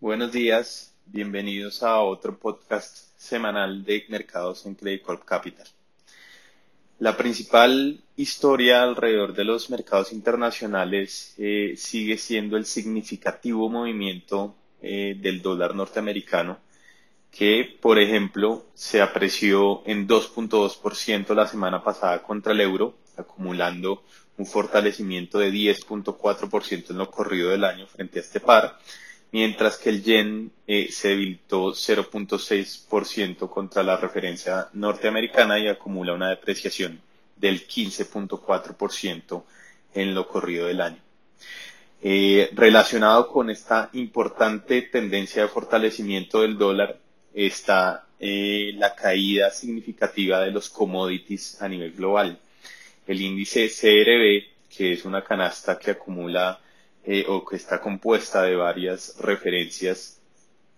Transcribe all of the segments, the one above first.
Buenos días, bienvenidos a otro podcast semanal de mercados en Credit Corp Capital. La principal historia alrededor de los mercados internacionales eh, sigue siendo el significativo movimiento eh, del dólar norteamericano, que, por ejemplo, se apreció en 2.2% la semana pasada contra el euro, acumulando un fortalecimiento de 10.4% en lo corrido del año frente a este par mientras que el yen eh, se debilitó 0.6% contra la referencia norteamericana y acumula una depreciación del 15.4% en lo corrido del año. Eh, relacionado con esta importante tendencia de fortalecimiento del dólar está eh, la caída significativa de los commodities a nivel global. El índice CRB, que es una canasta que acumula eh, o que está compuesta de varias referencias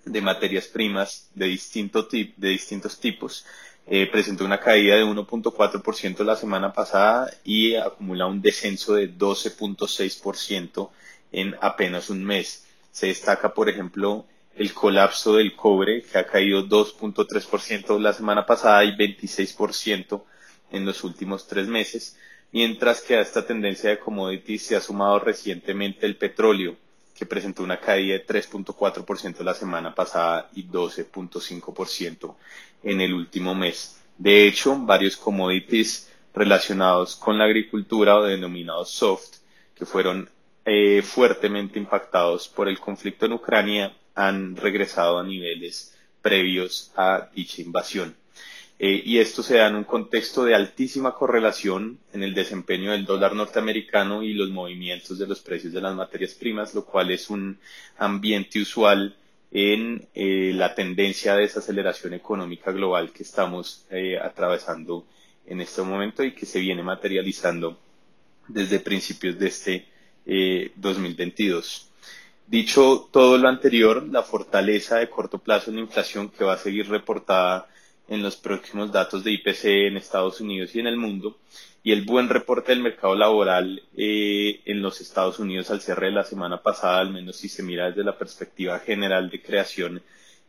de materias primas de, distinto de distintos tipos. Eh, presentó una caída de 1.4% la semana pasada y acumula un descenso de 12.6% en apenas un mes. Se destaca, por ejemplo, el colapso del cobre, que ha caído 2.3% la semana pasada y 26% en los últimos tres meses mientras que a esta tendencia de commodities se ha sumado recientemente el petróleo, que presentó una caída de 3.4% la semana pasada y 12.5% en el último mes. De hecho, varios commodities relacionados con la agricultura o denominados soft, que fueron eh, fuertemente impactados por el conflicto en Ucrania, han regresado a niveles previos a dicha invasión. Eh, y esto se da en un contexto de altísima correlación en el desempeño del dólar norteamericano y los movimientos de los precios de las materias primas, lo cual es un ambiente usual en eh, la tendencia de desaceleración económica global que estamos eh, atravesando en este momento y que se viene materializando desde principios de este 2022. Dicho todo lo anterior, la fortaleza de corto plazo en la inflación que va a seguir reportada en los próximos datos de IPC en Estados Unidos y en el mundo, y el buen reporte del mercado laboral eh, en los Estados Unidos al cierre de la semana pasada, al menos si se mira desde la perspectiva general de creación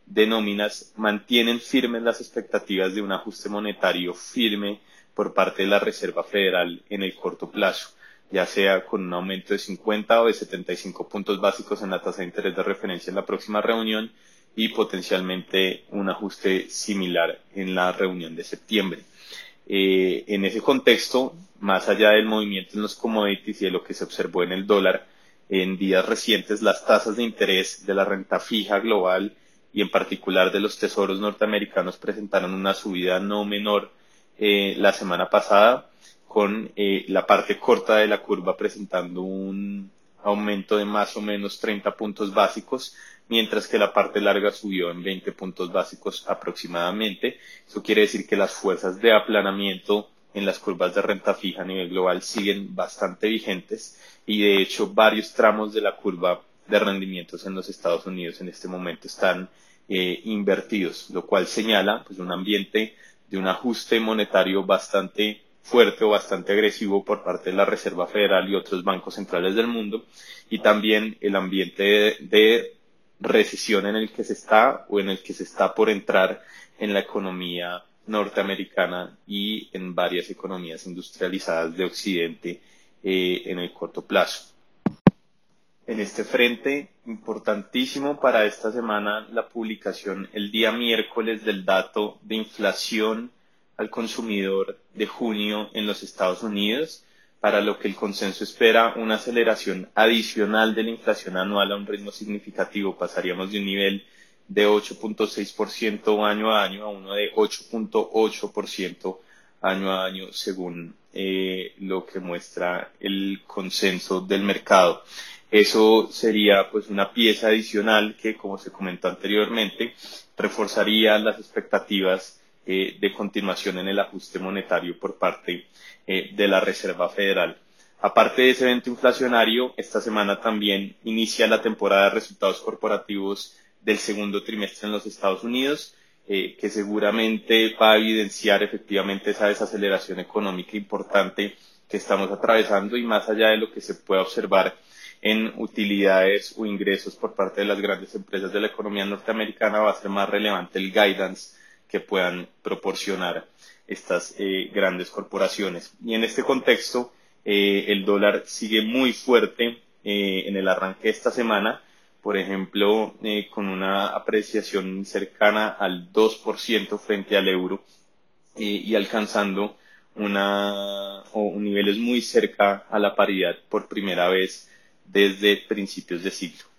de nóminas, mantienen firmes las expectativas de un ajuste monetario firme por parte de la Reserva Federal en el corto plazo, ya sea con un aumento de 50 o de 75 puntos básicos en la tasa de interés de referencia en la próxima reunión, y potencialmente un ajuste similar en la reunión de septiembre. Eh, en ese contexto, más allá del movimiento en los commodities y de lo que se observó en el dólar, en días recientes las tasas de interés de la renta fija global y en particular de los tesoros norteamericanos presentaron una subida no menor eh, la semana pasada, con eh, la parte corta de la curva presentando un aumento de más o menos 30 puntos básicos, mientras que la parte larga subió en 20 puntos básicos aproximadamente. Eso quiere decir que las fuerzas de aplanamiento en las curvas de renta fija a nivel global siguen bastante vigentes y de hecho varios tramos de la curva de rendimientos en los Estados Unidos en este momento están eh, invertidos, lo cual señala pues, un ambiente de un ajuste monetario bastante fuerte o bastante agresivo por parte de la Reserva Federal y otros bancos centrales del mundo y también el ambiente de recesión en el que se está o en el que se está por entrar en la economía norteamericana y en varias economías industrializadas de Occidente eh, en el corto plazo. En este frente, importantísimo para esta semana la publicación el día miércoles del dato de inflación al consumidor de junio en los Estados Unidos, para lo que el consenso espera una aceleración adicional de la inflación anual a un ritmo significativo. Pasaríamos de un nivel de 8.6% año a año a uno de 8.8% año a año, según eh, lo que muestra el consenso del mercado. Eso sería pues una pieza adicional que, como se comentó anteriormente, reforzaría las expectativas eh, de continuación en el ajuste monetario por parte eh, de la Reserva Federal. Aparte de ese evento inflacionario, esta semana también inicia la temporada de resultados corporativos del segundo trimestre en los Estados Unidos, eh, que seguramente va a evidenciar efectivamente esa desaceleración económica importante que estamos atravesando y más allá de lo que se pueda observar en utilidades o ingresos por parte de las grandes empresas de la economía norteamericana, va a ser más relevante el guidance que puedan proporcionar estas eh, grandes corporaciones. Y en este contexto, eh, el dólar sigue muy fuerte eh, en el arranque de esta semana, por ejemplo, con una apreciación cercana al 2% frente al euro y alcanzando una, o niveles muy cerca a la paridad por primera vez desde principios de siglo.